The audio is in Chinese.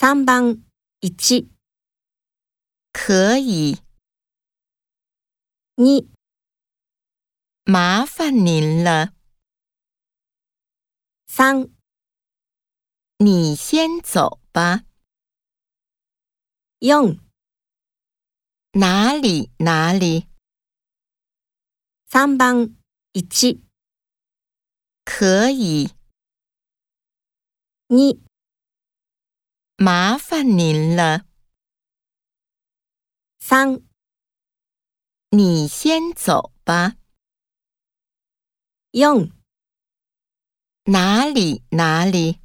三番一、可以，二、麻烦您了。三、你先走吧。四、哪里哪里？三番一、可以，二、麻烦您了。三、你先走吧。四、哪里哪里？